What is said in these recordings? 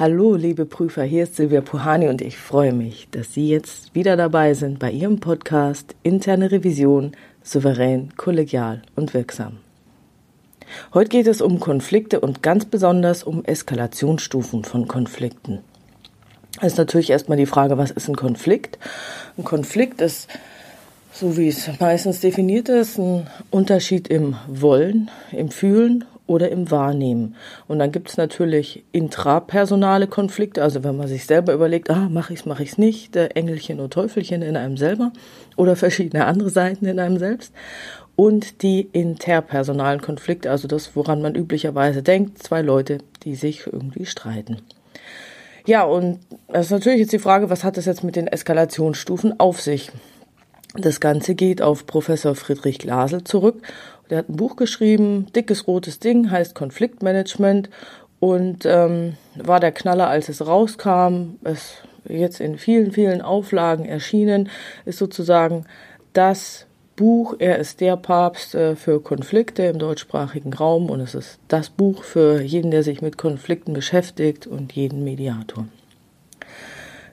Hallo, liebe Prüfer, hier ist Silvia Puhani und ich freue mich, dass Sie jetzt wieder dabei sind bei Ihrem Podcast Interne Revision souverän, kollegial und wirksam. Heute geht es um Konflikte und ganz besonders um Eskalationsstufen von Konflikten. Es ist natürlich erstmal die Frage, was ist ein Konflikt? Ein Konflikt ist, so wie es meistens definiert ist, ein Unterschied im Wollen, im Fühlen oder im Wahrnehmen. Und dann gibt es natürlich intrapersonale Konflikte, also wenn man sich selber überlegt, ah, mache ich es, mache ich es nicht, der Engelchen und Teufelchen in einem selber oder verschiedene andere Seiten in einem selbst. Und die interpersonalen Konflikte, also das, woran man üblicherweise denkt, zwei Leute, die sich irgendwie streiten. Ja, und das ist natürlich jetzt die Frage, was hat das jetzt mit den Eskalationsstufen auf sich? Das Ganze geht auf Professor Friedrich Glasel zurück der hat ein Buch geschrieben, dickes rotes Ding, heißt Konfliktmanagement und ähm, war der Knaller, als es rauskam. Es jetzt in vielen, vielen Auflagen erschienen, ist sozusagen das Buch. Er ist der Papst äh, für Konflikte im deutschsprachigen Raum und es ist das Buch für jeden, der sich mit Konflikten beschäftigt und jeden Mediator.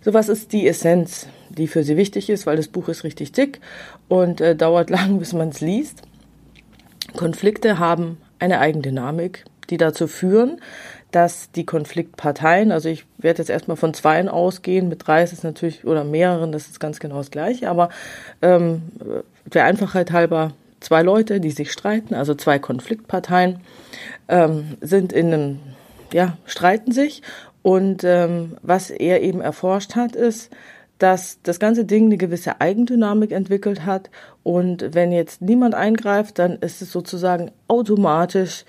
So was ist die Essenz, die für Sie wichtig ist, weil das Buch ist richtig dick und äh, dauert lang, bis man es liest. Konflikte haben eine Eigendynamik, die dazu führen, dass die Konfliktparteien, also ich werde jetzt erstmal von zweien ausgehen, mit drei ist es natürlich, oder mehreren, das ist ganz genau das gleiche, aber ähm, der Einfachheit halber zwei Leute, die sich streiten, also zwei Konfliktparteien, ähm, sind in einem, ja, streiten sich und ähm, was er eben erforscht hat, ist, dass das ganze Ding eine gewisse Eigendynamik entwickelt hat und wenn jetzt niemand eingreift, dann ist es sozusagen automatisch,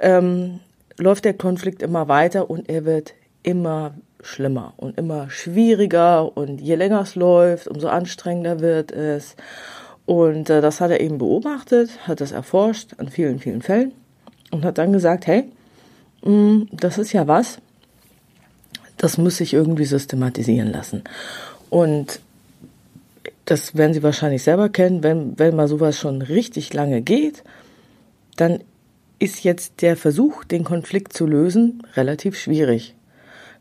ähm, läuft der Konflikt immer weiter und er wird immer schlimmer und immer schwieriger und je länger es läuft, umso anstrengender wird es. Und äh, das hat er eben beobachtet, hat das erforscht an vielen, vielen Fällen und hat dann gesagt, hey, mh, mm, das ist ja was, das muss sich irgendwie systematisieren lassen. Und das werden Sie wahrscheinlich selber kennen, wenn, wenn mal sowas schon richtig lange geht, dann ist jetzt der Versuch, den Konflikt zu lösen, relativ schwierig.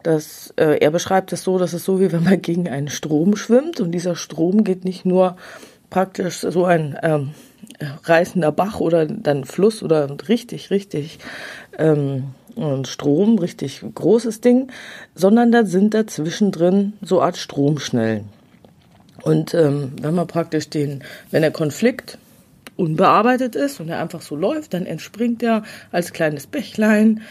Das, äh, er beschreibt es so, dass es so wie wenn man gegen einen Strom schwimmt und dieser Strom geht nicht nur praktisch so ein ähm, reißender Bach oder dann Fluss oder richtig, richtig ähm, Strom, richtig großes Ding, sondern da sind dazwischen drin so Art Stromschnellen. Und ähm, wenn man praktisch den, wenn der Konflikt unbearbeitet ist und er einfach so läuft, dann entspringt er als kleines Bächlein.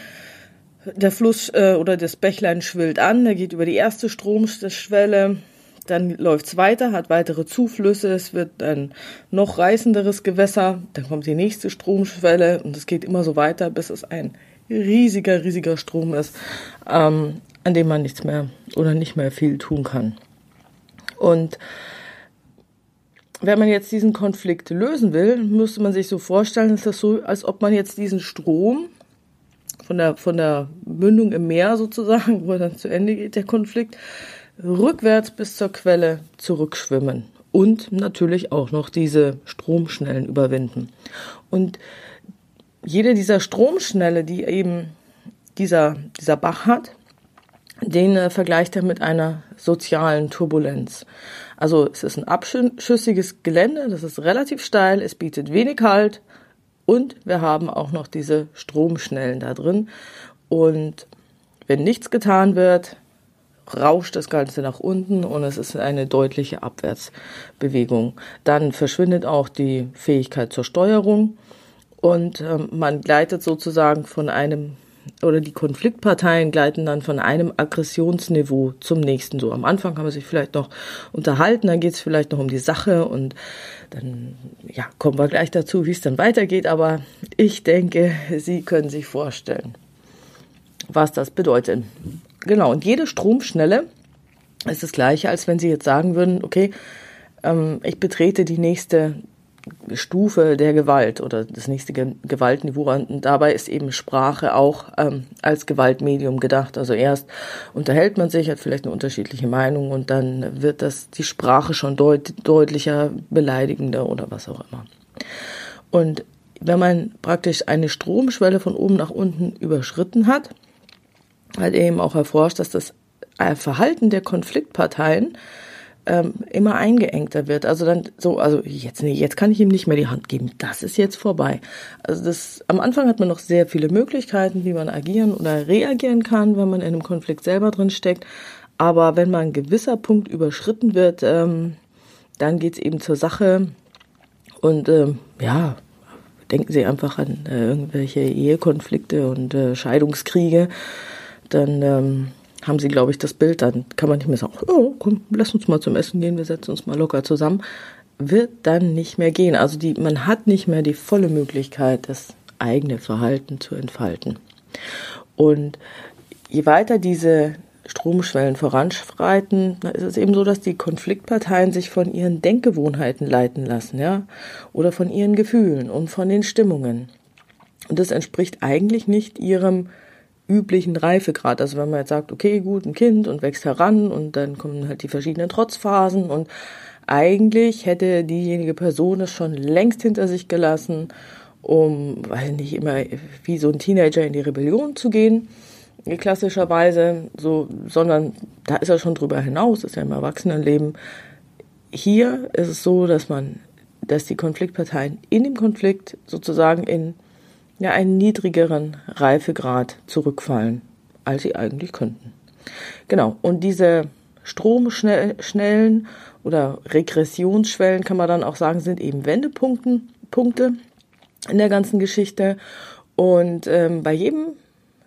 Der Fluss äh, oder das Bächlein schwillt an, er geht über die erste Stromschwelle, dann läuft es weiter, hat weitere Zuflüsse, es wird ein noch reißenderes Gewässer, dann kommt die nächste Stromschwelle und es geht immer so weiter, bis es ein riesiger, riesiger Strom ist, ähm, an dem man nichts mehr oder nicht mehr viel tun kann. Und wenn man jetzt diesen Konflikt lösen will, müsste man sich so vorstellen, ist das so, als ob man jetzt diesen Strom von der, von der Mündung im Meer sozusagen, wo dann zu Ende geht, der Konflikt, rückwärts bis zur Quelle zurückschwimmen und natürlich auch noch diese Stromschnellen überwinden. Und jede dieser Stromschnelle, die eben dieser, dieser Bach hat, den äh, vergleicht er mit einer sozialen Turbulenz. Also es ist ein abschüssiges Gelände, das ist relativ steil, es bietet wenig Halt und wir haben auch noch diese Stromschnellen da drin. Und wenn nichts getan wird, rauscht das Ganze nach unten und es ist eine deutliche Abwärtsbewegung. Dann verschwindet auch die Fähigkeit zur Steuerung und ähm, man gleitet sozusagen von einem oder die Konfliktparteien gleiten dann von einem Aggressionsniveau zum nächsten. So am Anfang kann man sich vielleicht noch unterhalten, dann geht es vielleicht noch um die Sache und dann ja, kommen wir gleich dazu, wie es dann weitergeht. Aber ich denke, Sie können sich vorstellen, was das bedeutet. Genau, und jede Stromschnelle ist das gleiche, als wenn Sie jetzt sagen würden, okay, ähm, ich betrete die nächste Stufe der Gewalt oder das nächste Gewaltniveau. Und dabei ist eben Sprache auch ähm, als Gewaltmedium gedacht. Also erst unterhält man sich, hat vielleicht eine unterschiedliche Meinung und dann wird das die Sprache schon deut deutlicher, beleidigender oder was auch immer. Und wenn man praktisch eine Stromschwelle von oben nach unten überschritten hat, hat eben auch erforscht, dass das Verhalten der Konfliktparteien ähm, immer eingeengter wird. Also dann so, also jetzt, nee, jetzt kann ich ihm nicht mehr die Hand geben. Das ist jetzt vorbei. Also das, am Anfang hat man noch sehr viele Möglichkeiten, wie man agieren oder reagieren kann, wenn man in einem Konflikt selber drin steckt. Aber wenn mal ein gewisser Punkt überschritten wird, ähm, dann geht's eben zur Sache. Und ähm, ja, denken Sie einfach an äh, irgendwelche Ehekonflikte und äh, Scheidungskriege. Dann ähm, haben sie, glaube ich, das Bild, dann kann man nicht mehr sagen, oh, komm, lass uns mal zum Essen gehen, wir setzen uns mal locker zusammen. Wird dann nicht mehr gehen. Also die, man hat nicht mehr die volle Möglichkeit, das eigene Verhalten zu entfalten. Und je weiter diese Stromschwellen voranschreiten, ist es eben so, dass die Konfliktparteien sich von ihren Denkgewohnheiten leiten lassen, ja, oder von ihren Gefühlen und von den Stimmungen. Und das entspricht eigentlich nicht ihrem üblichen Reifegrad. Also wenn man jetzt sagt, okay, gut, ein Kind und wächst heran und dann kommen halt die verschiedenen Trotzphasen und eigentlich hätte diejenige Person es schon längst hinter sich gelassen, um, weil nicht immer wie so ein Teenager in die Rebellion zu gehen, klassischerweise, so, sondern da ist er schon drüber hinaus, ist ja im Erwachsenenleben. Hier ist es so, dass man, dass die Konfliktparteien in dem Konflikt sozusagen in ja einen niedrigeren Reifegrad zurückfallen, als sie eigentlich könnten. Genau, und diese Stromschnellen oder Regressionsschwellen kann man dann auch sagen, sind eben Wendepunkte Punkte in der ganzen Geschichte. Und ähm, bei jedem,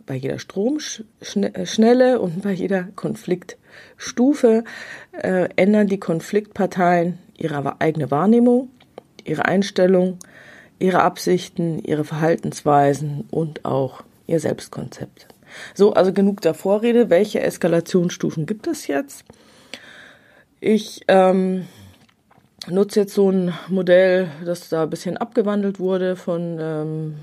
bei jeder Stromschnelle und bei jeder Konfliktstufe äh, ändern die Konfliktparteien ihre eigene Wahrnehmung, ihre Einstellung, ihre Absichten, ihre Verhaltensweisen und auch ihr Selbstkonzept. So, also genug der Vorrede. Welche Eskalationsstufen gibt es jetzt? Ich ähm, nutze jetzt so ein Modell, das da ein bisschen abgewandelt wurde von ähm,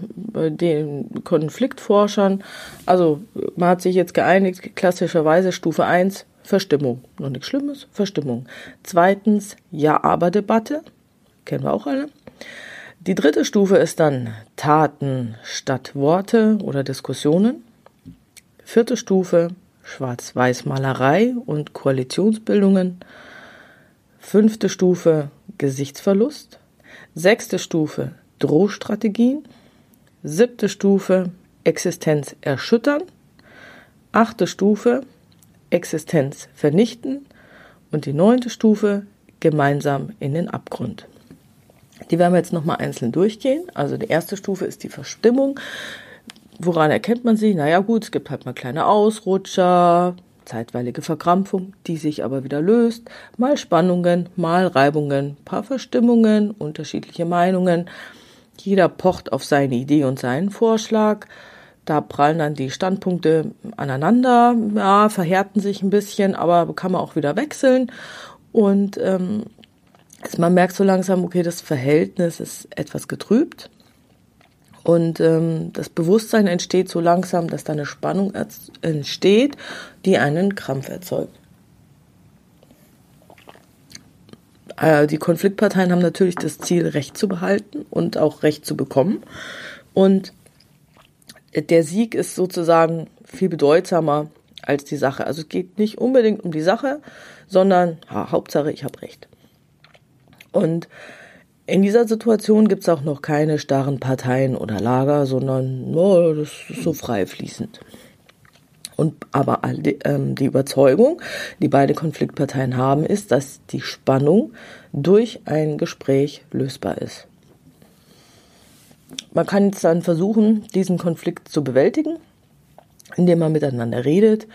den Konfliktforschern. Also man hat sich jetzt geeinigt, klassischerweise Stufe 1, Verstimmung. Noch nichts Schlimmes, Verstimmung. Zweitens, Ja-Aber-Debatte. Kennen wir auch alle. Die dritte Stufe ist dann Taten statt Worte oder Diskussionen. Vierte Stufe Schwarz-Weiß-Malerei und Koalitionsbildungen. Fünfte Stufe Gesichtsverlust. Sechste Stufe Drohstrategien. Siebte Stufe Existenz erschüttern. Achte Stufe Existenz vernichten. Und die neunte Stufe gemeinsam in den Abgrund. Die werden wir jetzt nochmal einzeln durchgehen. Also die erste Stufe ist die Verstimmung. Woran erkennt man sie? Naja gut, es gibt halt mal kleine Ausrutscher, zeitweilige Verkrampfung, die sich aber wieder löst, mal Spannungen, mal Reibungen, paar Verstimmungen, unterschiedliche Meinungen. Jeder pocht auf seine Idee und seinen Vorschlag. Da prallen dann die Standpunkte aneinander, ja, verhärten sich ein bisschen, aber kann man auch wieder wechseln. Und ähm, also man merkt so langsam, okay, das Verhältnis ist etwas getrübt. Und ähm, das Bewusstsein entsteht so langsam, dass da eine Spannung entsteht, die einen Krampf erzeugt. Äh, die Konfliktparteien haben natürlich das Ziel, Recht zu behalten und auch Recht zu bekommen. Und der Sieg ist sozusagen viel bedeutsamer als die Sache. Also es geht nicht unbedingt um die Sache, sondern ha, Hauptsache, ich habe Recht. Und in dieser Situation gibt es auch noch keine starren Parteien oder Lager, sondern oh, das ist so frei fließend. Und aber die, ähm, die Überzeugung, die beide Konfliktparteien haben, ist, dass die Spannung durch ein Gespräch lösbar ist. Man kann jetzt dann versuchen, diesen Konflikt zu bewältigen, indem man miteinander redet.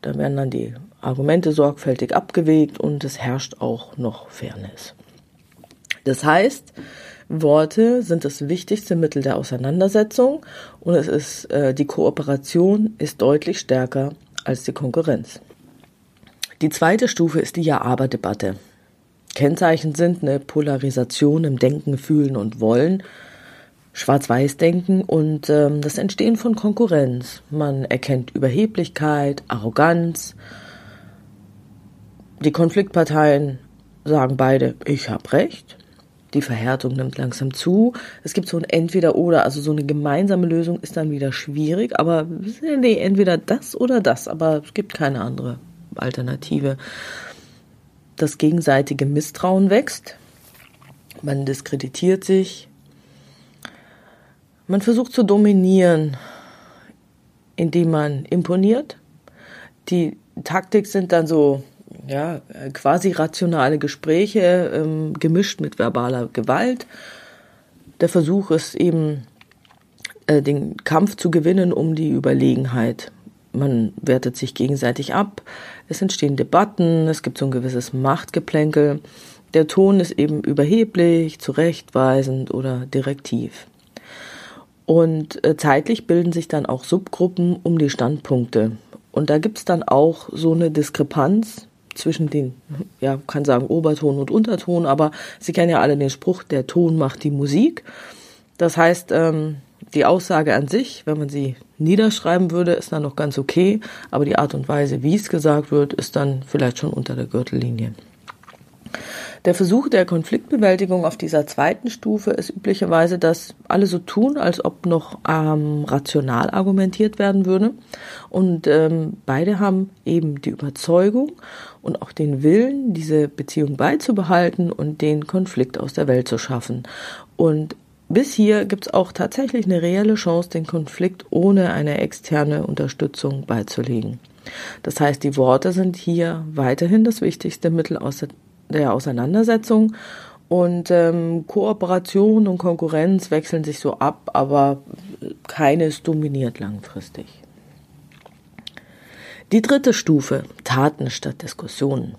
Da werden dann die Argumente sorgfältig abgewegt und es herrscht auch noch Fairness. Das heißt, Worte sind das wichtigste Mittel der Auseinandersetzung und es ist äh, die Kooperation ist deutlich stärker als die Konkurrenz. Die zweite Stufe ist die Ja-Aber-Debatte. Kennzeichen sind eine Polarisation im Denken, Fühlen und Wollen, Schwarz-Weiß-Denken und ähm, das Entstehen von Konkurrenz. Man erkennt Überheblichkeit, Arroganz. Die Konfliktparteien sagen beide, ich habe recht. Die Verhärtung nimmt langsam zu. Es gibt so ein Entweder-Oder, also so eine gemeinsame Lösung ist dann wieder schwierig, aber nee, entweder das oder das, aber es gibt keine andere Alternative. Das gegenseitige Misstrauen wächst, man diskreditiert sich, man versucht zu dominieren, indem man imponiert. Die Taktik sind dann so ja, quasi rationale Gespräche ähm, gemischt mit verbaler Gewalt. Der Versuch ist eben, äh, den Kampf zu gewinnen um die Überlegenheit. Man wertet sich gegenseitig ab, es entstehen Debatten, es gibt so ein gewisses Machtgeplänkel. Der Ton ist eben überheblich, zurechtweisend oder direktiv. Und äh, zeitlich bilden sich dann auch Subgruppen um die Standpunkte. Und da gibt's dann auch so eine Diskrepanz zwischen den, ja, kann sagen Oberton und Unterton, aber Sie kennen ja alle den Spruch, der Ton macht die Musik. Das heißt, ähm, die Aussage an sich, wenn man sie niederschreiben würde, ist dann noch ganz okay, aber die Art und Weise, wie es gesagt wird, ist dann vielleicht schon unter der Gürtellinie. Der Versuch der Konfliktbewältigung auf dieser zweiten Stufe ist üblicherweise, dass alle so tun, als ob noch ähm, rational argumentiert werden würde. Und ähm, beide haben eben die Überzeugung und auch den Willen, diese Beziehung beizubehalten und den Konflikt aus der Welt zu schaffen. Und bis hier gibt es auch tatsächlich eine reelle Chance, den Konflikt ohne eine externe Unterstützung beizulegen. Das heißt, die Worte sind hier weiterhin das wichtigste Mittel aus der Auseinandersetzung und ähm, Kooperation und Konkurrenz wechseln sich so ab, aber keines dominiert langfristig. Die dritte Stufe, Taten statt Diskussionen,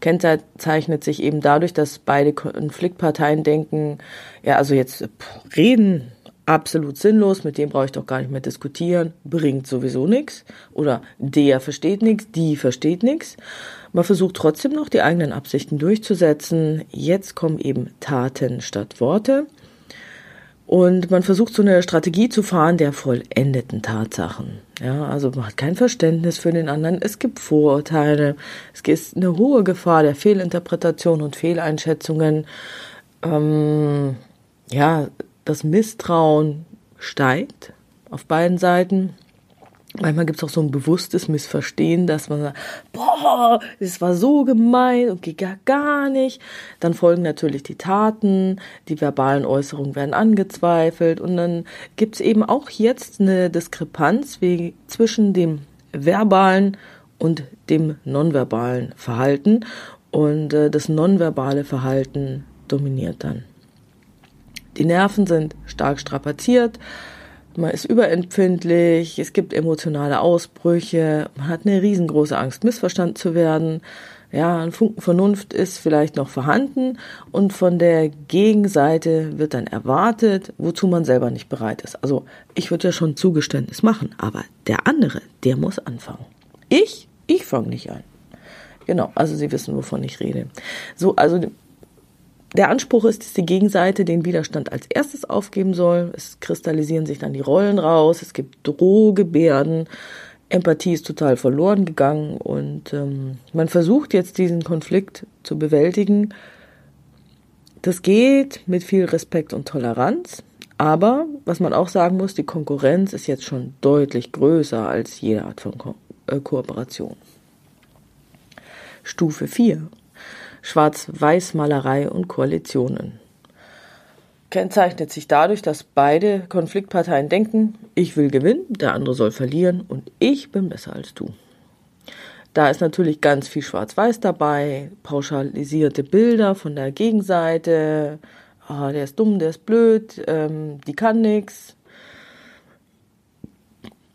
kennzeichnet sich eben dadurch, dass beide Konfliktparteien denken, ja, also jetzt reden absolut sinnlos, mit dem brauche ich doch gar nicht mehr diskutieren, bringt sowieso nichts oder der versteht nichts, die versteht nichts. Man versucht trotzdem noch die eigenen Absichten durchzusetzen. Jetzt kommen eben Taten statt Worte. Und man versucht so eine Strategie zu fahren der vollendeten Tatsachen. Ja, also man hat kein Verständnis für den anderen. Es gibt Vorurteile. Es ist eine hohe Gefahr der Fehlinterpretation und Fehleinschätzungen. Ähm, ja, das Misstrauen steigt auf beiden Seiten. Manchmal gibt es auch so ein bewusstes Missverstehen, dass man sagt, boah, das war so gemein und geht gar nicht. Dann folgen natürlich die Taten, die verbalen Äußerungen werden angezweifelt und dann gibt es eben auch jetzt eine Diskrepanz zwischen dem verbalen und dem nonverbalen Verhalten und äh, das nonverbale Verhalten dominiert dann. Die Nerven sind stark strapaziert, man ist überempfindlich, es gibt emotionale Ausbrüche, man hat eine riesengroße Angst, missverstanden zu werden. Ja, ein Funken Vernunft ist vielleicht noch vorhanden und von der Gegenseite wird dann erwartet, wozu man selber nicht bereit ist. Also ich würde ja schon Zugeständnis machen, aber der andere, der muss anfangen. Ich, ich fange nicht an. Genau, also Sie wissen, wovon ich rede. So, also der Anspruch ist, dass die Gegenseite den Widerstand als erstes aufgeben soll. Es kristallisieren sich dann die Rollen raus. Es gibt Drohgebärden. Empathie ist total verloren gegangen und ähm, man versucht jetzt diesen Konflikt zu bewältigen. Das geht mit viel Respekt und Toleranz, aber was man auch sagen muss, die Konkurrenz ist jetzt schon deutlich größer als jede Art von Ko äh, Kooperation. Stufe 4. Schwarz-Weiß-Malerei und Koalitionen. Kennzeichnet sich dadurch, dass beide Konfliktparteien denken, ich will gewinnen, der andere soll verlieren und ich bin besser als du. Da ist natürlich ganz viel Schwarz-Weiß dabei, pauschalisierte Bilder von der Gegenseite, ah, der ist dumm, der ist blöd, ähm, die kann nichts,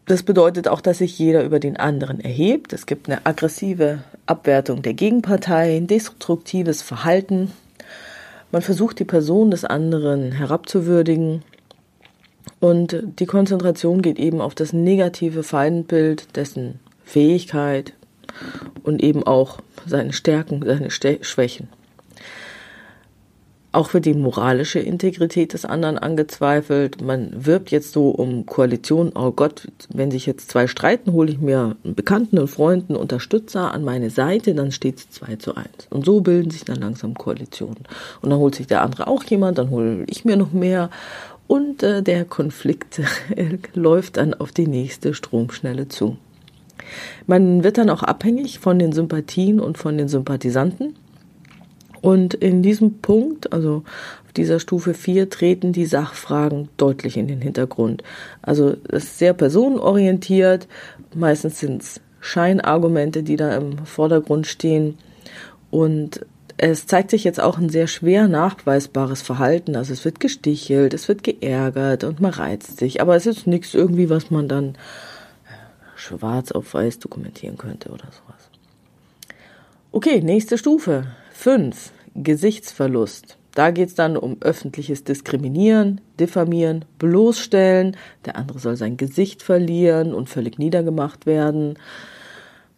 das bedeutet auch, dass sich jeder über den anderen erhebt. Es gibt eine aggressive Abwertung der Gegenpartei, destruktives Verhalten. Man versucht die Person des anderen herabzuwürdigen. Und die Konzentration geht eben auf das negative Feindbild, dessen Fähigkeit und eben auch seine Stärken, seine Schwächen. Auch wird die moralische Integrität des anderen angezweifelt. Man wirbt jetzt so um Koalition. Oh Gott, wenn sich jetzt zwei streiten, hole ich mir einen Bekannten und Freunden, Unterstützer an meine Seite, dann steht es zwei zu eins. Und so bilden sich dann langsam Koalitionen. Und dann holt sich der andere auch jemand, dann hole ich mir noch mehr. Und äh, der Konflikt läuft dann auf die nächste Stromschnelle zu. Man wird dann auch abhängig von den Sympathien und von den Sympathisanten. Und in diesem Punkt, also auf dieser Stufe 4, treten die Sachfragen deutlich in den Hintergrund. Also es ist sehr personenorientiert. Meistens sind es Scheinargumente, die da im Vordergrund stehen. Und es zeigt sich jetzt auch ein sehr schwer nachweisbares Verhalten. Also es wird gestichelt, es wird geärgert und man reizt sich. Aber es ist nichts irgendwie, was man dann schwarz auf weiß dokumentieren könnte oder sowas. Okay, nächste Stufe. 5. Gesichtsverlust. Da geht es dann um öffentliches Diskriminieren, Diffamieren, bloßstellen. Der andere soll sein Gesicht verlieren und völlig niedergemacht werden.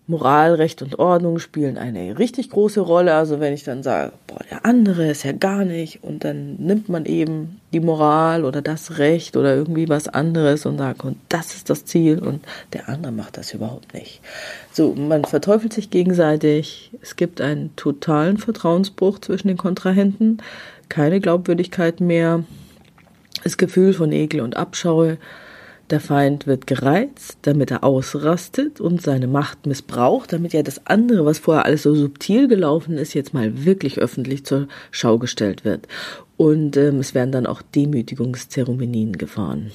Moral, Recht und Ordnung spielen eine richtig große Rolle. Also wenn ich dann sage, boah, der andere ist ja gar nicht und dann nimmt man eben die Moral oder das Recht oder irgendwie was anderes und sagt, und das ist das Ziel und der andere macht das überhaupt nicht. So, man verteufelt sich gegenseitig. Es gibt einen totalen Vertrauensbruch zwischen den Kontrahenten, keine Glaubwürdigkeit mehr, das Gefühl von Ekel und Abscheu der Feind wird gereizt, damit er ausrastet und seine Macht missbraucht, damit ja das andere, was vorher alles so subtil gelaufen ist, jetzt mal wirklich öffentlich zur Schau gestellt wird. Und ähm, es werden dann auch Demütigungszeremonien gefahren.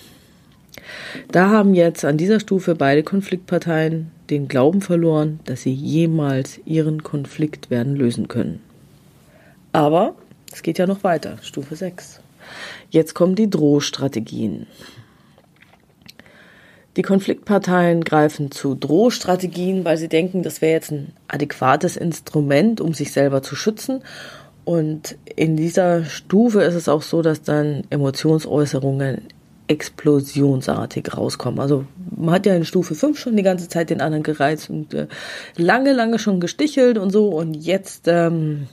Da haben jetzt an dieser Stufe beide Konfliktparteien den Glauben verloren, dass sie jemals ihren Konflikt werden lösen können. Aber es geht ja noch weiter, Stufe 6. Jetzt kommen die Drohstrategien. Die Konfliktparteien greifen zu Drohstrategien, weil sie denken, das wäre jetzt ein adäquates Instrument, um sich selber zu schützen. Und in dieser Stufe ist es auch so, dass dann Emotionsäußerungen explosionsartig rauskommen. Also man hat ja in Stufe 5 schon die ganze Zeit den anderen gereizt und äh, lange, lange schon gestichelt und so. Und jetzt ähm,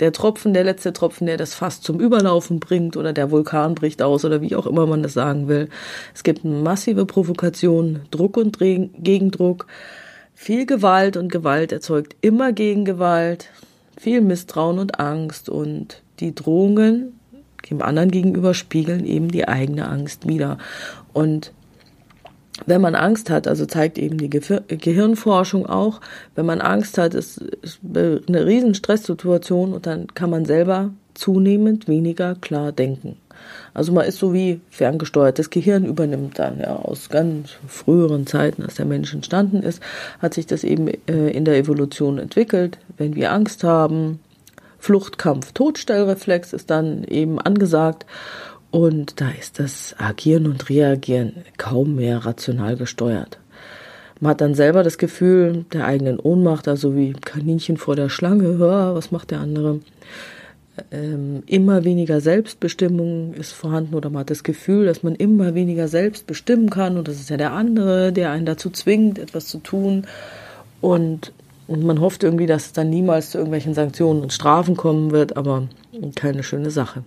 der Tropfen, der letzte Tropfen, der das Fass zum Überlaufen bringt oder der Vulkan bricht aus oder wie auch immer man das sagen will. Es gibt massive Provokation, Druck und Gegendruck, viel Gewalt und Gewalt erzeugt immer Gegengewalt, viel Misstrauen und Angst und die Drohungen dem anderen gegenüber spiegeln eben die eigene Angst wieder. Und wenn man Angst hat, also zeigt eben die Gehirnforschung auch, wenn man Angst hat, ist, ist eine riesen Stresssituation und dann kann man selber zunehmend weniger klar denken. Also man ist so wie ferngesteuert. Das Gehirn übernimmt dann, ja, aus ganz früheren Zeiten, als der Mensch entstanden ist, hat sich das eben äh, in der Evolution entwickelt. Wenn wir Angst haben, Flucht, Kampf, Todstellreflex ist dann eben angesagt und da ist das Agieren und Reagieren kaum mehr rational gesteuert. Man hat dann selber das Gefühl der eigenen Ohnmacht, also wie Kaninchen vor der Schlange, was macht der andere? Ähm, immer weniger Selbstbestimmung ist vorhanden oder man hat das Gefühl, dass man immer weniger selbst bestimmen kann und das ist ja der andere, der einen dazu zwingt, etwas zu tun und, und man hofft irgendwie, dass es dann niemals zu irgendwelchen Sanktionen und Strafen kommen wird, aber keine schöne Sache.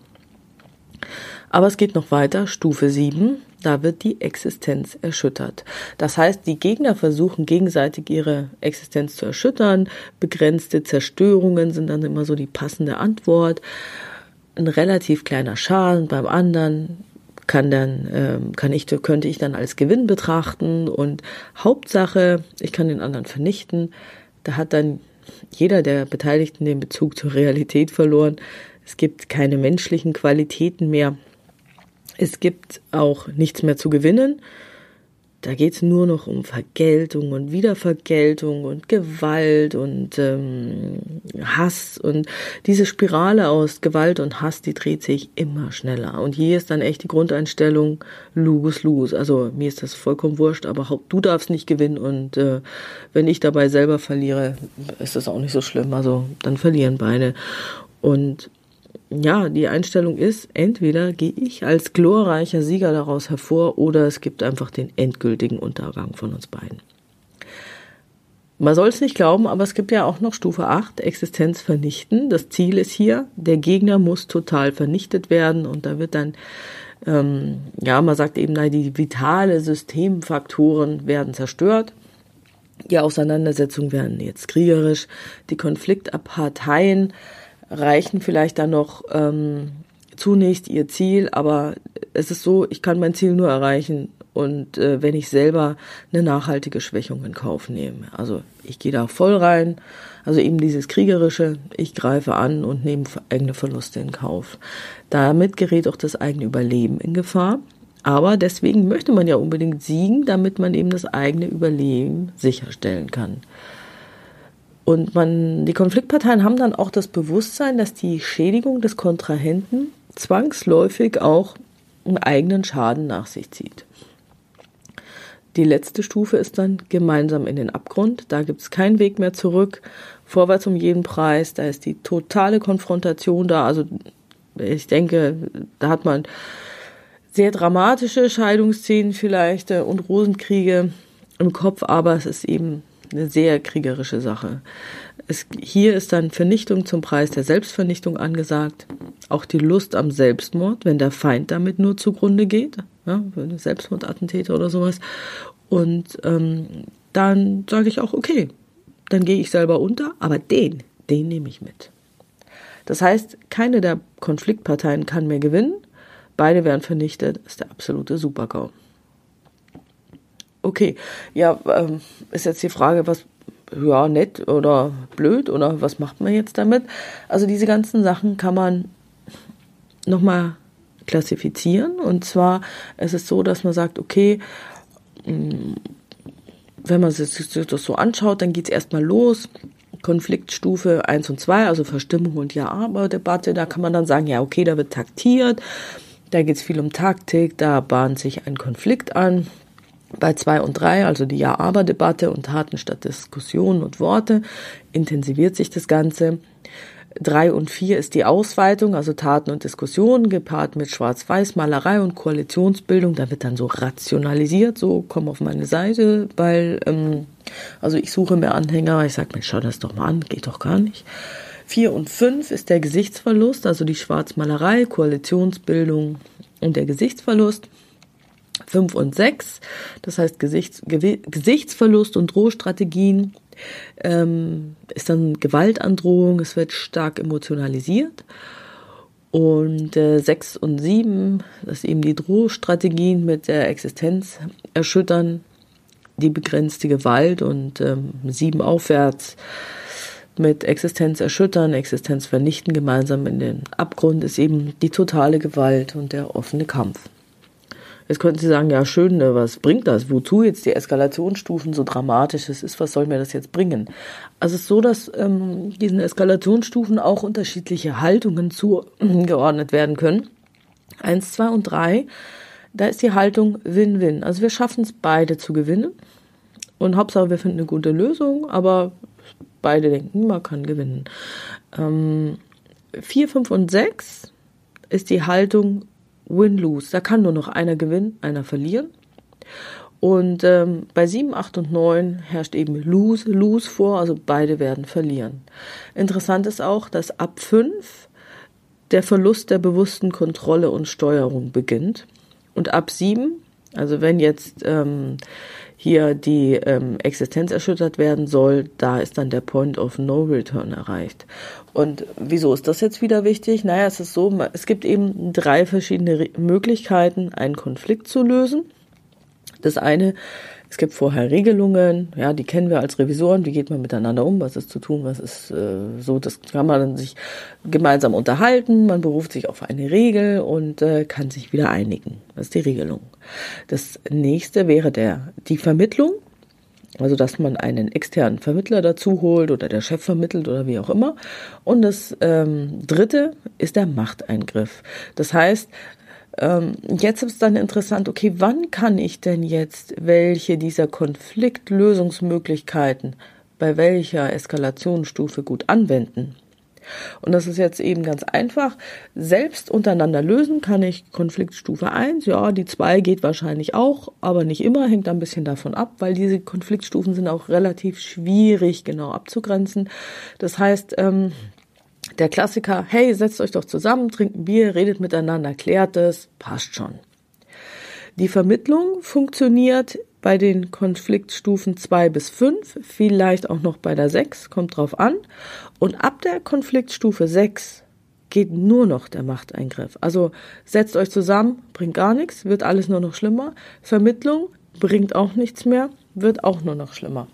Aber es geht noch weiter, Stufe 7, da wird die Existenz erschüttert. Das heißt, die Gegner versuchen gegenseitig ihre Existenz zu erschüttern. Begrenzte Zerstörungen sind dann immer so die passende Antwort. Ein relativ kleiner Schaden beim anderen kann dann ähm, kann ich könnte ich dann als Gewinn betrachten und Hauptsache ich kann den anderen vernichten. Da hat dann jeder der Beteiligten den Bezug zur Realität verloren. Es gibt keine menschlichen Qualitäten mehr. Es gibt auch nichts mehr zu gewinnen. Da geht es nur noch um Vergeltung und Wiedervergeltung und Gewalt und ähm, Hass. Und diese Spirale aus Gewalt und Hass, die dreht sich immer schneller. Und hier ist dann echt die Grundeinstellung Lugus Lus. Also mir ist das vollkommen wurscht, aber du darfst nicht gewinnen. Und äh, wenn ich dabei selber verliere, ist das auch nicht so schlimm. Also dann verlieren beide. Und ja, die Einstellung ist, entweder gehe ich als glorreicher Sieger daraus hervor oder es gibt einfach den endgültigen Untergang von uns beiden. Man soll es nicht glauben, aber es gibt ja auch noch Stufe 8, Existenz vernichten. Das Ziel ist hier, der Gegner muss total vernichtet werden und da wird dann, ähm, ja, man sagt eben, die vitale Systemfaktoren werden zerstört. Die Auseinandersetzungen werden jetzt kriegerisch. Die Konfliktaparteien reichen vielleicht dann noch ähm, zunächst ihr Ziel, aber es ist so, ich kann mein Ziel nur erreichen und äh, wenn ich selber eine nachhaltige Schwächung in Kauf nehme. Also ich gehe da voll rein, also eben dieses kriegerische, ich greife an und nehme eigene Verluste in Kauf. Damit gerät auch das eigene Überleben in Gefahr. Aber deswegen möchte man ja unbedingt siegen, damit man eben das eigene Überleben sicherstellen kann. Und man, die Konfliktparteien haben dann auch das Bewusstsein, dass die Schädigung des Kontrahenten zwangsläufig auch einen eigenen Schaden nach sich zieht. Die letzte Stufe ist dann gemeinsam in den Abgrund. Da gibt es keinen Weg mehr zurück. Vorwärts um jeden Preis. Da ist die totale Konfrontation da. Also ich denke, da hat man sehr dramatische Scheidungsszenen vielleicht äh, und Rosenkriege im Kopf, aber es ist eben eine sehr kriegerische Sache. Es, hier ist dann Vernichtung zum Preis der Selbstvernichtung angesagt. Auch die Lust am Selbstmord, wenn der Feind damit nur zugrunde geht, ja, Selbstmordattentäter oder sowas. Und ähm, dann sage ich auch, okay, dann gehe ich selber unter, aber den, den nehme ich mit. Das heißt, keine der Konfliktparteien kann mehr gewinnen. Beide werden vernichtet. Das ist der absolute Supergau. Okay, ja, ähm, ist jetzt die Frage, was, ja, nett oder blöd oder was macht man jetzt damit? Also diese ganzen Sachen kann man nochmal klassifizieren. Und zwar ist es so, dass man sagt, okay, mm, wenn man sich das so anschaut, dann geht es erstmal los. Konfliktstufe 1 und 2, also Verstimmung und Ja-Aber-Debatte, da kann man dann sagen, ja, okay, da wird taktiert, da geht es viel um Taktik, da bahnt sich ein Konflikt an. Bei 2 und 3, also die Ja-Aber-Debatte und Taten statt Diskussionen und Worte, intensiviert sich das Ganze. 3 und 4 ist die Ausweitung, also Taten und Diskussionen, gepaart mit Schwarz-Weiß-Malerei und Koalitionsbildung. Da wird dann so rationalisiert, so komm auf meine Seite, weil, ähm, also ich suche mir Anhänger, ich sage mir, schau das doch mal an, geht doch gar nicht. 4 und 5 ist der Gesichtsverlust, also die Schwarzmalerei, Koalitionsbildung und der Gesichtsverlust. 5 und 6, das heißt Gesichts, Gesichtsverlust und Drohstrategien, ähm, ist dann Gewaltandrohung, es wird stark emotionalisiert. Und äh, 6 und 7, das ist eben die Drohstrategien mit der Existenz erschüttern, die begrenzte Gewalt und ähm, 7 aufwärts mit Existenz erschüttern, Existenz vernichten, gemeinsam in den Abgrund ist eben die totale Gewalt und der offene Kampf. Jetzt könnten Sie sagen, ja schön, ne, was bringt das? Wozu jetzt die Eskalationsstufen so dramatisch es ist? Was soll mir das jetzt bringen? Also es ist so, dass ähm, diesen Eskalationsstufen auch unterschiedliche Haltungen zugeordnet werden können. Eins, zwei und drei, da ist die Haltung Win-Win. Also wir schaffen es beide zu gewinnen. Und Hauptsache, wir finden eine gute Lösung, aber beide denken, man kann gewinnen. Ähm, vier, fünf und sechs ist die Haltung Win-Lose. Da kann nur noch einer gewinnen, einer verlieren. Und ähm, bei 7, 8 und 9 herrscht eben Lose, Lose vor, also beide werden verlieren. Interessant ist auch, dass ab 5 der Verlust der bewussten Kontrolle und Steuerung beginnt. Und ab 7, also wenn jetzt ähm, hier die ähm, Existenz erschüttert werden soll, da ist dann der Point of No Return erreicht. Und wieso ist das jetzt wieder wichtig? Naja, es ist so, es gibt eben drei verschiedene Möglichkeiten, einen Konflikt zu lösen. Das eine, es gibt vorher Regelungen, ja, die kennen wir als Revisoren, wie geht man miteinander um, was ist zu tun, was ist äh, so, das kann man sich gemeinsam unterhalten, man beruft sich auf eine Regel und äh, kann sich wieder einigen. Das ist die Regelung. Das nächste wäre der, die Vermittlung. Also, dass man einen externen Vermittler dazu holt oder der Chef vermittelt oder wie auch immer. Und das ähm, dritte ist der Machteingriff. Das heißt, ähm, jetzt ist es dann interessant, okay, wann kann ich denn jetzt welche dieser Konfliktlösungsmöglichkeiten bei welcher Eskalationsstufe gut anwenden? Und das ist jetzt eben ganz einfach. Selbst untereinander lösen kann ich Konfliktstufe 1. Ja, die 2 geht wahrscheinlich auch, aber nicht immer, hängt ein bisschen davon ab, weil diese Konfliktstufen sind auch relativ schwierig genau abzugrenzen. Das heißt, ähm, der Klassiker, hey, setzt euch doch zusammen, trinkt ein Bier, redet miteinander, klärt es, passt schon. Die Vermittlung funktioniert bei den Konfliktstufen 2 bis 5, vielleicht auch noch bei der 6, kommt drauf an. Und ab der Konfliktstufe 6 geht nur noch der Machteingriff. Also setzt euch zusammen, bringt gar nichts, wird alles nur noch schlimmer. Vermittlung bringt auch nichts mehr, wird auch nur noch schlimmer.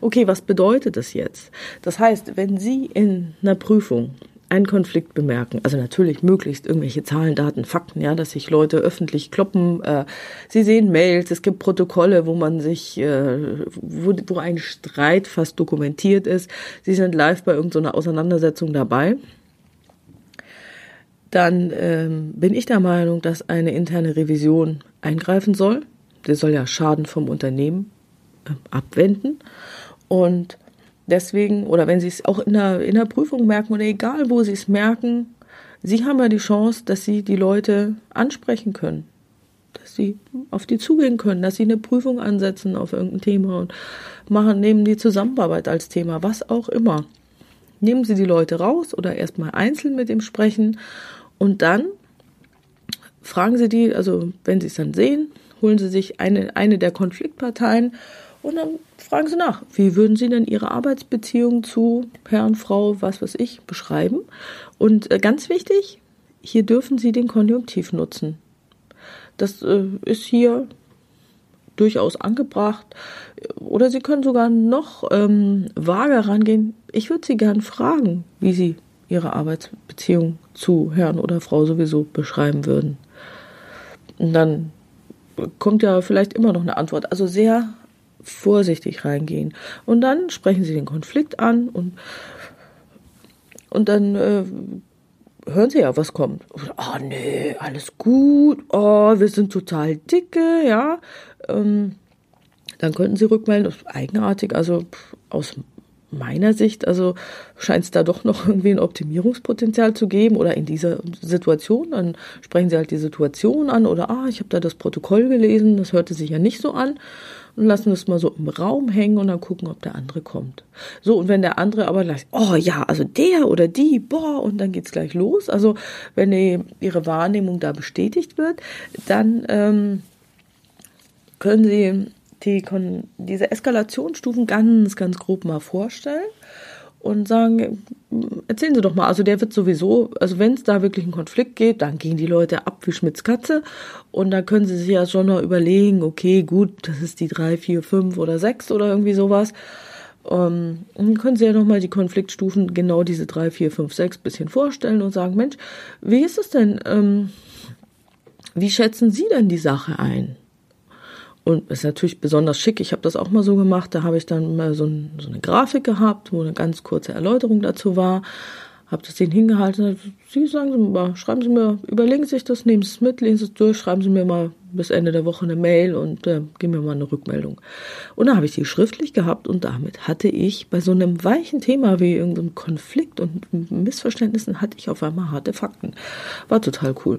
Okay, was bedeutet das jetzt? Das heißt, wenn Sie in einer Prüfung einen Konflikt bemerken, also natürlich möglichst irgendwelche Zahlen, Daten, Fakten, ja, dass sich Leute öffentlich kloppen. Äh, sie sehen Mails, es gibt Protokolle, wo man sich, äh, wo, wo ein Streit fast dokumentiert ist. Sie sind live bei irgendeiner Auseinandersetzung dabei. Dann ähm, bin ich der Meinung, dass eine interne Revision eingreifen soll. Der soll ja Schaden vom Unternehmen äh, abwenden und Deswegen, oder wenn Sie es auch in der, in der Prüfung merken oder egal wo Sie es merken, Sie haben ja die Chance, dass Sie die Leute ansprechen können. Dass Sie auf die zugehen können, dass Sie eine Prüfung ansetzen auf irgendein Thema und machen, nehmen die Zusammenarbeit als Thema, was auch immer. Nehmen Sie die Leute raus oder erstmal einzeln mit dem sprechen und dann fragen Sie die, also wenn Sie es dann sehen, holen Sie sich eine, eine der Konfliktparteien und dann fragen Sie nach, wie würden Sie denn Ihre Arbeitsbeziehung zu Herrn, Frau, was weiß ich, beschreiben? Und äh, ganz wichtig, hier dürfen Sie den Konjunktiv nutzen. Das äh, ist hier durchaus angebracht. Oder Sie können sogar noch ähm, vager rangehen. Ich würde Sie gern fragen, wie Sie Ihre Arbeitsbeziehung zu Herrn oder Frau sowieso beschreiben würden. Und dann kommt ja vielleicht immer noch eine Antwort. Also sehr vorsichtig reingehen. Und dann sprechen sie den Konflikt an und, und dann äh, hören sie ja, was kommt. Ah, oh, nee, alles gut. Oh, wir sind total dicke, ja. Ähm, dann könnten sie rückmelden, das ist eigenartig, also aus meiner Sicht, also scheint es da doch noch irgendwie ein Optimierungspotenzial zu geben oder in dieser Situation, dann sprechen sie halt die Situation an oder ah, ich habe da das Protokoll gelesen, das hörte sich ja nicht so an und lassen es mal so im Raum hängen und dann gucken, ob der andere kommt. So, und wenn der andere aber gleich, oh ja, also der oder die, boah, und dann geht's gleich los. Also, wenn die, ihre Wahrnehmung da bestätigt wird, dann ähm, können Sie die, diese Eskalationsstufen ganz, ganz grob mal vorstellen und sagen, erzählen Sie doch mal, also der wird sowieso, also wenn es da wirklich einen Konflikt geht, dann gehen die Leute ab wie Schmitz Katze und da können Sie sich ja schon noch überlegen, okay, gut, das ist die drei, vier, fünf oder sechs oder irgendwie sowas. Um, ähm, und dann können Sie ja nochmal die Konfliktstufen, genau diese drei, vier, fünf, sechs bisschen vorstellen und sagen, Mensch, wie ist es denn, ähm, wie schätzen Sie denn die Sache ein? Und ist natürlich besonders schick. Ich habe das auch mal so gemacht. Da habe ich dann mal so, ein, so, eine Grafik gehabt, wo eine ganz kurze Erläuterung dazu war. Habe das denen hingehalten. Sie sagen Sie mal, schreiben Sie mir, überlegen Sie sich das, nehmen Sie es mit, lesen Sie es durch, schreiben Sie mir mal bis Ende der Woche eine Mail und äh, geben mir mal eine Rückmeldung. Und da habe ich sie schriftlich gehabt und damit hatte ich bei so einem weichen Thema wie irgendeinem Konflikt und Missverständnissen hatte ich auf einmal harte Fakten. War total cool.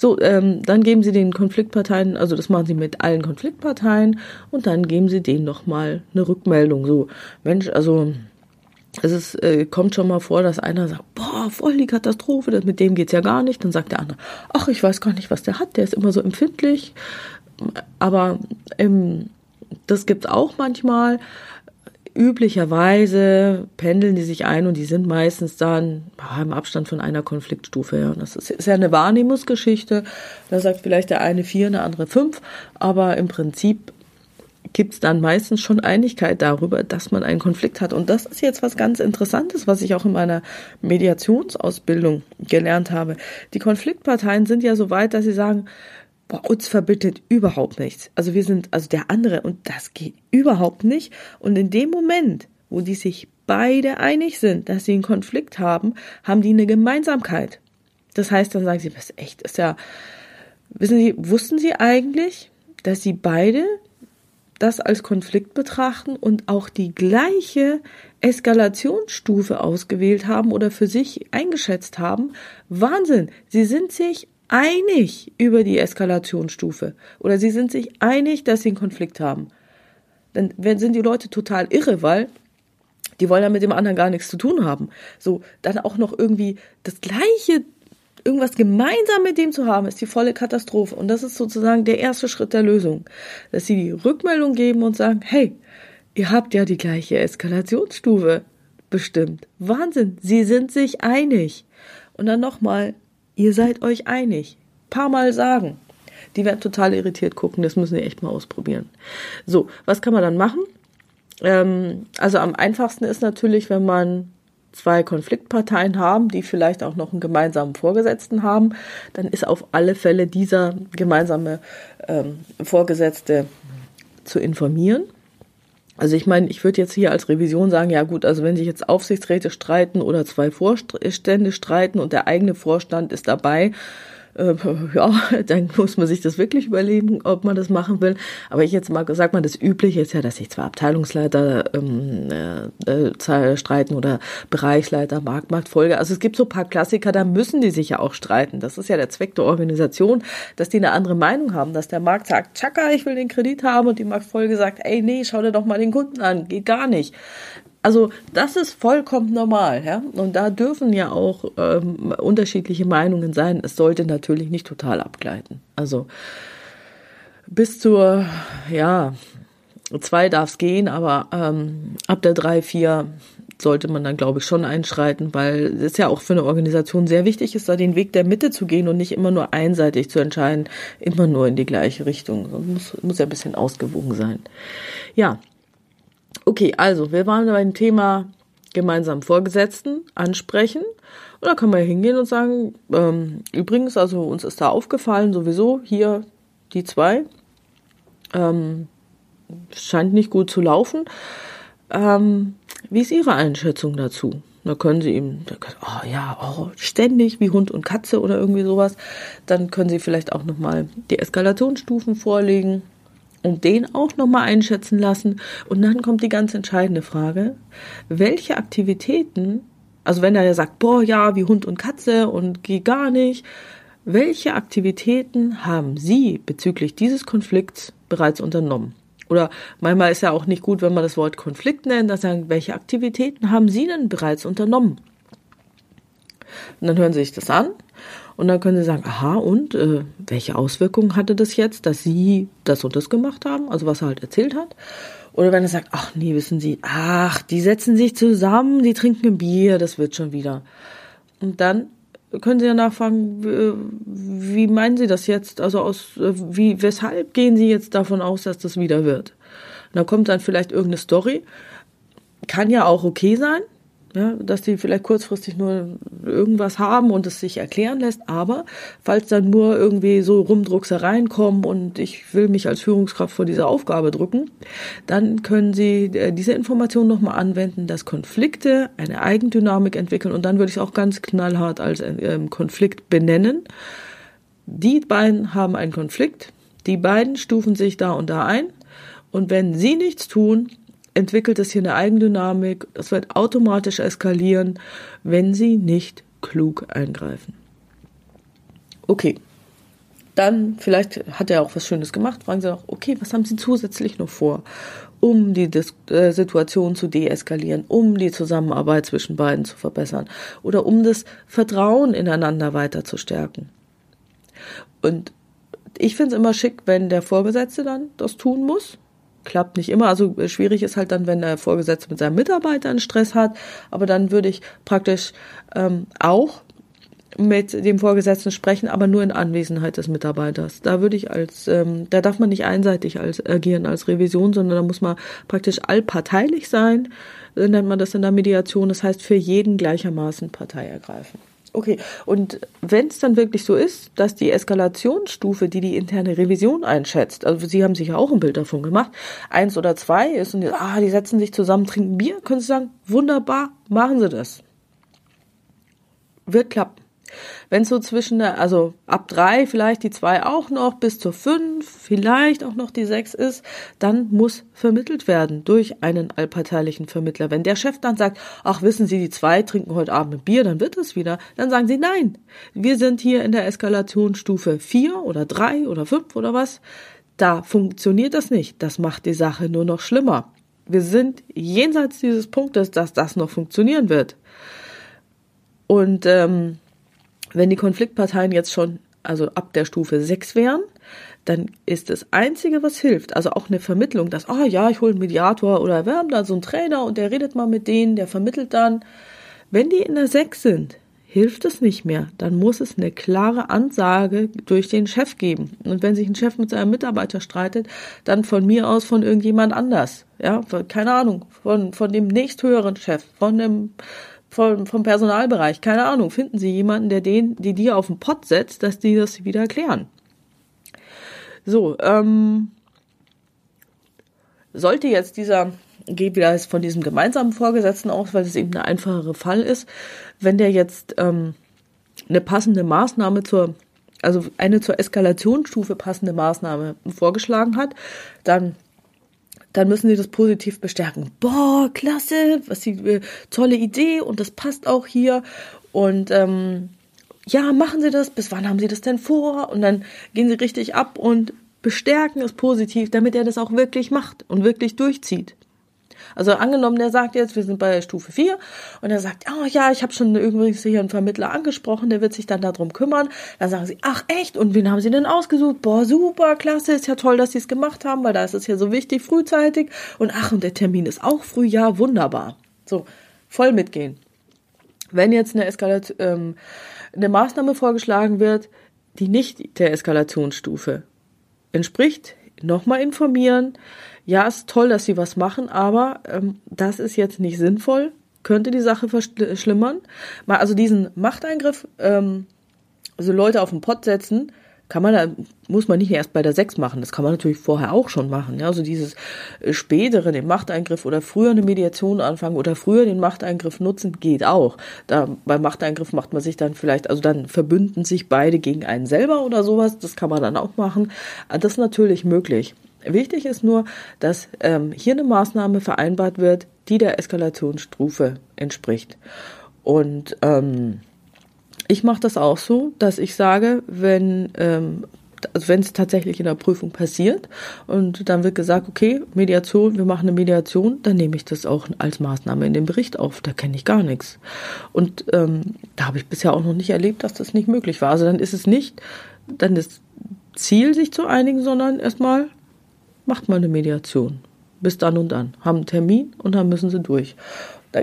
So, ähm, dann geben Sie den Konfliktparteien, also das machen Sie mit allen Konfliktparteien und dann geben Sie denen nochmal eine Rückmeldung. So, Mensch, also es ist, äh, kommt schon mal vor, dass einer sagt, boah, voll die Katastrophe, das, mit dem geht's ja gar nicht. Dann sagt der andere, ach, ich weiß gar nicht, was der hat, der ist immer so empfindlich. Aber ähm, das gibt's auch manchmal üblicherweise pendeln die sich ein und die sind meistens dann im Abstand von einer Konfliktstufe. Ja. Das ist, ist ja eine Wahrnehmungsgeschichte. Da sagt vielleicht der eine vier, der andere fünf, aber im Prinzip gibt es dann meistens schon Einigkeit darüber, dass man einen Konflikt hat. Und das ist jetzt was ganz Interessantes, was ich auch in meiner Mediationsausbildung gelernt habe. Die Konfliktparteien sind ja so weit, dass sie sagen, bei uns verbindet überhaupt nichts. Also wir sind, also der andere und das geht überhaupt nicht. Und in dem Moment, wo die sich beide einig sind, dass sie einen Konflikt haben, haben die eine Gemeinsamkeit. Das heißt, dann sagen sie, was echt ist ja, wissen Sie, wussten Sie eigentlich, dass Sie beide das als Konflikt betrachten und auch die gleiche Eskalationsstufe ausgewählt haben oder für sich eingeschätzt haben. Wahnsinn! Sie sind sich einig über die Eskalationsstufe oder sie sind sich einig, dass sie einen Konflikt haben. Dann sind die Leute total irre, weil die wollen ja mit dem anderen gar nichts zu tun haben. So, dann auch noch irgendwie das gleiche irgendwas gemeinsam mit dem zu haben, ist die volle Katastrophe. Und das ist sozusagen der erste Schritt der Lösung. Dass sie die Rückmeldung geben und sagen, hey, ihr habt ja die gleiche Eskalationsstufe bestimmt. Wahnsinn, sie sind sich einig. Und dann nochmal, ihr seid euch einig. Paar Mal sagen. Die werden total irritiert gucken, das müssen sie echt mal ausprobieren. So, was kann man dann machen? Ähm, also am einfachsten ist natürlich, wenn man zwei Konfliktparteien haben, die vielleicht auch noch einen gemeinsamen Vorgesetzten haben, dann ist auf alle Fälle dieser gemeinsame ähm, Vorgesetzte zu informieren. Also ich meine, ich würde jetzt hier als Revision sagen, ja gut, also wenn sich jetzt Aufsichtsräte streiten oder zwei Vorstände streiten und der eigene Vorstand ist dabei, äh, ja, dann muss man sich das wirklich überlegen, ob man das machen will. Aber ich jetzt mal sag mal, das Übliche ist ja, dass sich zwei Abteilungsleiter ähm, äh, streiten oder Bereichsleiter, Marktmachtfolge. Also es gibt so paar Klassiker, da müssen die sich ja auch streiten. Das ist ja der Zweck der Organisation, dass die eine andere Meinung haben, dass der Markt sagt, tschakka, ich will den Kredit haben und die Marktfolge sagt, ey, nee, schau dir doch mal den Kunden an, geht gar nicht. Also das ist vollkommen normal, ja. Und da dürfen ja auch ähm, unterschiedliche Meinungen sein. Es sollte natürlich nicht total abgleiten. Also bis zur, ja, zwei darf es gehen, aber ähm, ab der drei, vier sollte man dann, glaube ich, schon einschreiten, weil es ja auch für eine Organisation sehr wichtig ist, da den Weg der Mitte zu gehen und nicht immer nur einseitig zu entscheiden, immer nur in die gleiche Richtung. Muss, muss ja ein bisschen ausgewogen sein. Ja, Okay, also wir waren beim Thema gemeinsam Vorgesetzten ansprechen. Und da kann man hingehen und sagen, ähm, übrigens, also uns ist da aufgefallen, sowieso hier die zwei. Ähm, scheint nicht gut zu laufen. Ähm, wie ist Ihre Einschätzung dazu? Da können Sie ihm, oh ja, oh, ständig wie Hund und Katze oder irgendwie sowas. Dann können Sie vielleicht auch nochmal die Eskalationsstufen vorlegen und den auch nochmal einschätzen lassen. Und dann kommt die ganz entscheidende Frage, welche Aktivitäten, also wenn er ja sagt, boah, ja, wie Hund und Katze und geht gar nicht, welche Aktivitäten haben Sie bezüglich dieses Konflikts bereits unternommen? Oder manchmal ist ja auch nicht gut, wenn man das Wort Konflikt nennt, dann sagen, welche Aktivitäten haben Sie denn bereits unternommen? Und dann hören Sie sich das an und dann können Sie sagen, aha, und äh, welche Auswirkungen hatte das jetzt, dass Sie das und das gemacht haben, also was er halt erzählt hat. Oder wenn er sagt, ach nee, wissen Sie, ach, die setzen sich zusammen, die trinken ein Bier, das wird schon wieder. Und dann können Sie ja nachfragen, wie meinen Sie das jetzt? Also aus äh, wie weshalb gehen Sie jetzt davon aus, dass das wieder wird? Und dann kommt dann vielleicht irgendeine Story. Kann ja auch okay sein, ja, dass die vielleicht kurzfristig nur irgendwas haben und es sich erklären lässt, aber falls dann nur irgendwie so Rumdrucksereien kommen und ich will mich als Führungskraft vor dieser Aufgabe drücken, dann können Sie äh, diese Information nochmal anwenden, dass Konflikte eine Eigendynamik entwickeln. Und dann würde ich es auch ganz knallhart als äh, Konflikt benennen. Die beiden haben einen Konflikt, die beiden stufen sich da und da ein. Und wenn Sie nichts tun, entwickelt es hier eine Eigendynamik. Das wird automatisch eskalieren, wenn Sie nicht klug eingreifen. Okay. Dann, vielleicht hat er auch was Schönes gemacht, fragen Sie auch, okay, was haben Sie zusätzlich noch vor, um die Dis äh, Situation zu deeskalieren, um die Zusammenarbeit zwischen beiden zu verbessern oder um das Vertrauen ineinander weiter zu stärken. Und ich finde es immer schick, wenn der Vorgesetzte dann das tun muss, klappt nicht immer. Also äh, schwierig ist halt dann, wenn der Vorgesetzte mit seinem Mitarbeiter einen Stress hat. Aber dann würde ich praktisch ähm, auch mit dem Vorgesetzten sprechen, aber nur in Anwesenheit des Mitarbeiters. Da würde ich als, ähm, da darf man nicht einseitig als agieren als Revision, sondern da muss man praktisch allparteilich sein, nennt man das in der Mediation. Das heißt, für jeden gleichermaßen Partei ergreifen. Okay, und wenn es dann wirklich so ist, dass die Eskalationsstufe, die die interne Revision einschätzt, also Sie haben sich ja auch ein Bild davon gemacht, eins oder zwei ist und die, ah, die setzen sich zusammen, trinken Bier, können Sie sagen, wunderbar, machen Sie das. Wird klappen. Wenn so zwischen der, also ab drei vielleicht die zwei auch noch, bis zur fünf, vielleicht auch noch die sechs ist, dann muss vermittelt werden durch einen allparteilichen Vermittler. Wenn der Chef dann sagt, ach wissen Sie, die zwei trinken heute Abend ein Bier, dann wird es wieder, dann sagen Sie nein. Wir sind hier in der Eskalationsstufe vier oder drei oder fünf oder was. Da funktioniert das nicht. Das macht die Sache nur noch schlimmer. Wir sind jenseits dieses Punktes, dass das noch funktionieren wird. Und ähm, wenn die Konfliktparteien jetzt schon, also ab der Stufe 6 wären, dann ist das Einzige, was hilft, also auch eine Vermittlung, dass, ah oh, ja, ich hole einen Mediator oder wir haben da so einen Trainer und der redet mal mit denen, der vermittelt dann. Wenn die in der 6 sind, hilft es nicht mehr. Dann muss es eine klare Ansage durch den Chef geben. Und wenn sich ein Chef mit seinem Mitarbeiter streitet, dann von mir aus von irgendjemand anders. Ja, keine Ahnung, von, von dem nächsthöheren Chef, von dem vom, vom Personalbereich, keine Ahnung, finden Sie jemanden, der den, die dir auf den Pott setzt, dass die das wieder klären. So, ähm, sollte jetzt dieser, geht wieder von diesem gemeinsamen Vorgesetzten aus, weil es eben ein einfachere Fall ist, wenn der jetzt ähm, eine passende Maßnahme zur, also eine zur Eskalationsstufe passende Maßnahme vorgeschlagen hat, dann dann müssen sie das positiv bestärken. Boah, klasse, was die äh, tolle Idee und das passt auch hier. Und ähm, ja, machen Sie das. Bis wann haben Sie das denn vor? Und dann gehen Sie richtig ab und bestärken es positiv, damit er das auch wirklich macht und wirklich durchzieht. Also angenommen, der sagt jetzt, wir sind bei Stufe 4 und er sagt, oh ja, ich habe schon übrigens hier einen Vermittler angesprochen, der wird sich dann darum kümmern. Dann sagen sie, ach echt, und wen haben sie denn ausgesucht? Boah, super, klasse, ist ja toll, dass sie es gemacht haben, weil da ist es ja so wichtig, frühzeitig. Und ach, und der Termin ist auch früh, ja, wunderbar. So, voll mitgehen. Wenn jetzt eine ähm, eine Maßnahme vorgeschlagen wird, die nicht der Eskalationsstufe entspricht, nochmal informieren, ja, ist toll, dass sie was machen, aber ähm, das ist jetzt nicht sinnvoll, könnte die Sache verschlimmern. Mal also diesen Machteingriff, ähm, also Leute auf den Pott setzen, kann man da, muss man nicht erst bei der 6 machen, das kann man natürlich vorher auch schon machen. Ja? Also dieses äh, spätere, den Machteingriff oder früher eine Mediation anfangen oder früher den Machteingriff nutzen, geht auch. Da, beim Machteingriff macht man sich dann vielleicht, also dann verbünden sich beide gegen einen selber oder sowas, das kann man dann auch machen. Das ist natürlich möglich. Wichtig ist nur, dass ähm, hier eine Maßnahme vereinbart wird, die der Eskalationsstufe entspricht. Und ähm, ich mache das auch so, dass ich sage, wenn ähm, also wenn es tatsächlich in der Prüfung passiert und dann wird gesagt, okay, Mediation, wir machen eine Mediation, dann nehme ich das auch als Maßnahme in den Bericht auf. Da kenne ich gar nichts. Und ähm, da habe ich bisher auch noch nicht erlebt, dass das nicht möglich war. Also dann ist es nicht dann das Ziel, sich zu einigen, sondern erstmal macht mal eine Mediation. Bis dann und dann. Haben einen Termin und dann müssen sie durch. Da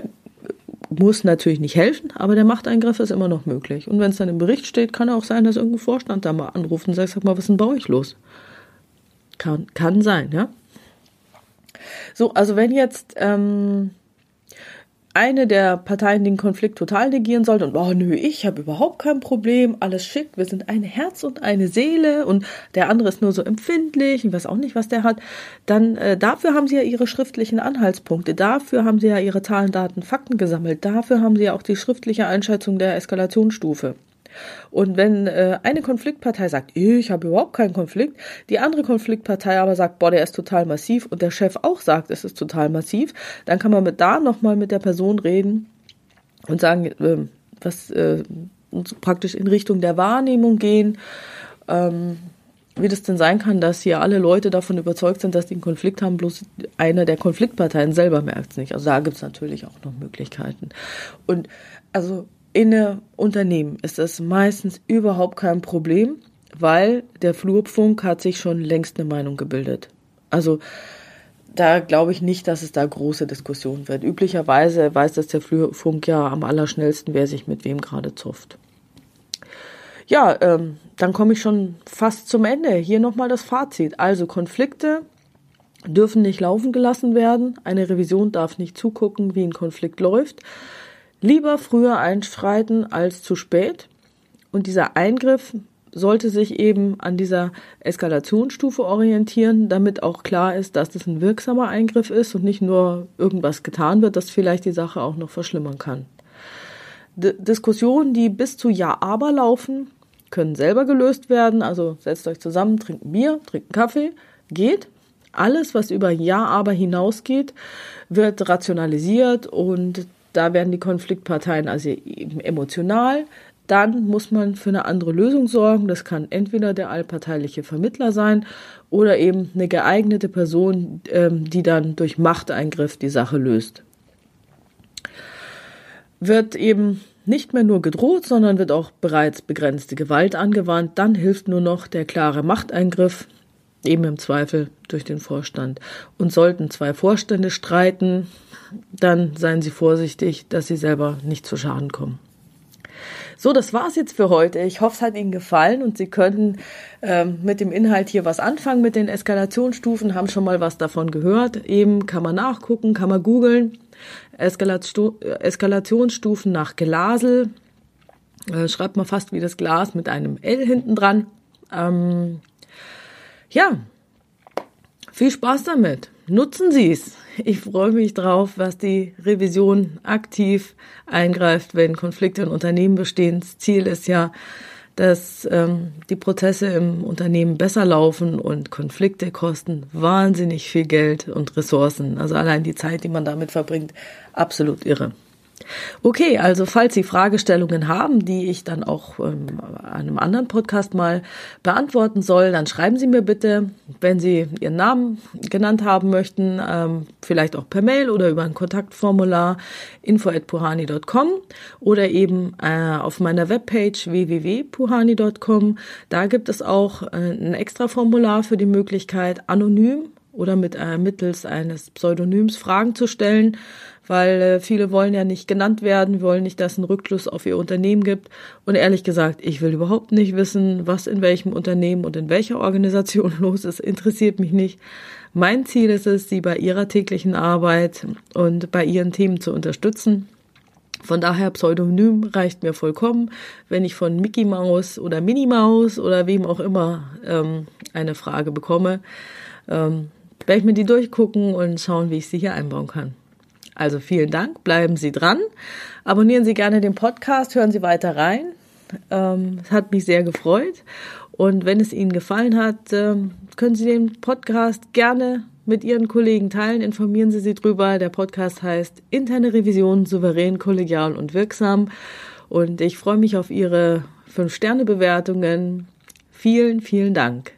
muss natürlich nicht helfen, aber der Machteingriff ist immer noch möglich. Und wenn es dann im Bericht steht, kann auch sein, dass irgendein Vorstand da mal anruft und sagt, sag mal, was ist denn bei euch los? Kann, kann sein, ja. So, also wenn jetzt ähm, eine der Parteien den Konflikt total negieren sollte und, oh nö, ich habe überhaupt kein Problem, alles schick, wir sind ein Herz und eine Seele und der andere ist nur so empfindlich ich weiß auch nicht, was der hat, dann äh, dafür haben sie ja ihre schriftlichen Anhaltspunkte, dafür haben sie ja ihre Zahlen, Daten, Fakten gesammelt, dafür haben sie ja auch die schriftliche Einschätzung der Eskalationsstufe. Und wenn äh, eine Konfliktpartei sagt, ich habe überhaupt keinen Konflikt, die andere Konfliktpartei aber sagt, boah, der ist total massiv und der Chef auch sagt, es ist total massiv, dann kann man mit da nochmal mit der Person reden und sagen, äh, was äh, praktisch in Richtung der Wahrnehmung gehen. Ähm, wie das denn sein kann, dass hier alle Leute davon überzeugt sind, dass die einen Konflikt haben, bloß einer der Konfliktparteien selber merkt es nicht. Also da gibt es natürlich auch noch Möglichkeiten. Und also in Unternehmen ist das meistens überhaupt kein Problem, weil der Flurfunk hat sich schon längst eine Meinung gebildet. Also da glaube ich nicht, dass es da große Diskussionen wird. Üblicherweise weiß das der Flurfunk ja am allerschnellsten, wer sich mit wem gerade zofft. Ja, ähm, dann komme ich schon fast zum Ende. Hier nochmal das Fazit. Also Konflikte dürfen nicht laufen gelassen werden. Eine Revision darf nicht zugucken, wie ein Konflikt läuft. Lieber früher einschreiten als zu spät. Und dieser Eingriff sollte sich eben an dieser Eskalationsstufe orientieren, damit auch klar ist, dass das ein wirksamer Eingriff ist und nicht nur irgendwas getan wird, das vielleicht die Sache auch noch verschlimmern kann. D Diskussionen, die bis zu Ja, aber laufen, können selber gelöst werden. Also setzt euch zusammen, trinkt ein Bier, trinkt einen Kaffee, geht. Alles, was über Ja, aber hinausgeht, wird rationalisiert und da werden die Konfliktparteien also eben emotional. Dann muss man für eine andere Lösung sorgen. Das kann entweder der allparteiliche Vermittler sein oder eben eine geeignete Person, ähm, die dann durch Machteingriff die Sache löst. Wird eben nicht mehr nur gedroht, sondern wird auch bereits begrenzte Gewalt angewandt, dann hilft nur noch der klare Machteingriff, eben im Zweifel durch den Vorstand. Und sollten zwei Vorstände streiten, dann seien Sie vorsichtig, dass Sie selber nicht zu Schaden kommen. So, das war's jetzt für heute. Ich hoffe, es hat Ihnen gefallen und Sie können ähm, mit dem Inhalt hier was anfangen mit den Eskalationsstufen, haben schon mal was davon gehört. Eben kann man nachgucken, kann man googeln. Eskalationsstufen nach Glasel. Äh, schreibt man fast wie das Glas mit einem L hinten dran. Ähm, ja, viel Spaß damit. Nutzen Sie es. Ich freue mich drauf, was die Revision aktiv eingreift, wenn Konflikte in Unternehmen bestehen. Das Ziel ist ja, dass ähm, die Prozesse im Unternehmen besser laufen und Konflikte kosten wahnsinnig viel Geld und Ressourcen. Also allein die Zeit, die man damit verbringt, absolut irre. Okay, also falls Sie Fragestellungen haben, die ich dann auch ähm, einem anderen Podcast mal beantworten soll, dann schreiben Sie mir bitte, wenn Sie Ihren Namen genannt haben möchten, ähm, vielleicht auch per Mail oder über ein Kontaktformular info@puhani.com oder eben äh, auf meiner Webpage www.puhani.com. Da gibt es auch äh, ein extra Formular für die Möglichkeit, anonym oder mit äh, mittels eines Pseudonyms Fragen zu stellen weil äh, viele wollen ja nicht genannt werden, wollen nicht, dass es einen Rückschluss auf ihr Unternehmen gibt. Und ehrlich gesagt, ich will überhaupt nicht wissen, was in welchem Unternehmen und in welcher Organisation los ist. Interessiert mich nicht. Mein Ziel ist es, sie bei ihrer täglichen Arbeit und bei ihren Themen zu unterstützen. Von daher Pseudonym reicht mir vollkommen, wenn ich von Mickey Maus oder Minnie Maus oder wem auch immer ähm, eine Frage bekomme, ähm, werde ich mir die durchgucken und schauen, wie ich sie hier einbauen kann. Also vielen Dank, bleiben Sie dran. Abonnieren Sie gerne den Podcast, hören Sie weiter rein. Ähm, es hat mich sehr gefreut. Und wenn es Ihnen gefallen hat, ähm, können Sie den Podcast gerne mit Ihren Kollegen teilen. Informieren Sie sie drüber. Der Podcast heißt Interne Revision, souverän, kollegial und wirksam. Und ich freue mich auf Ihre 5-Sterne-Bewertungen. Vielen, vielen Dank.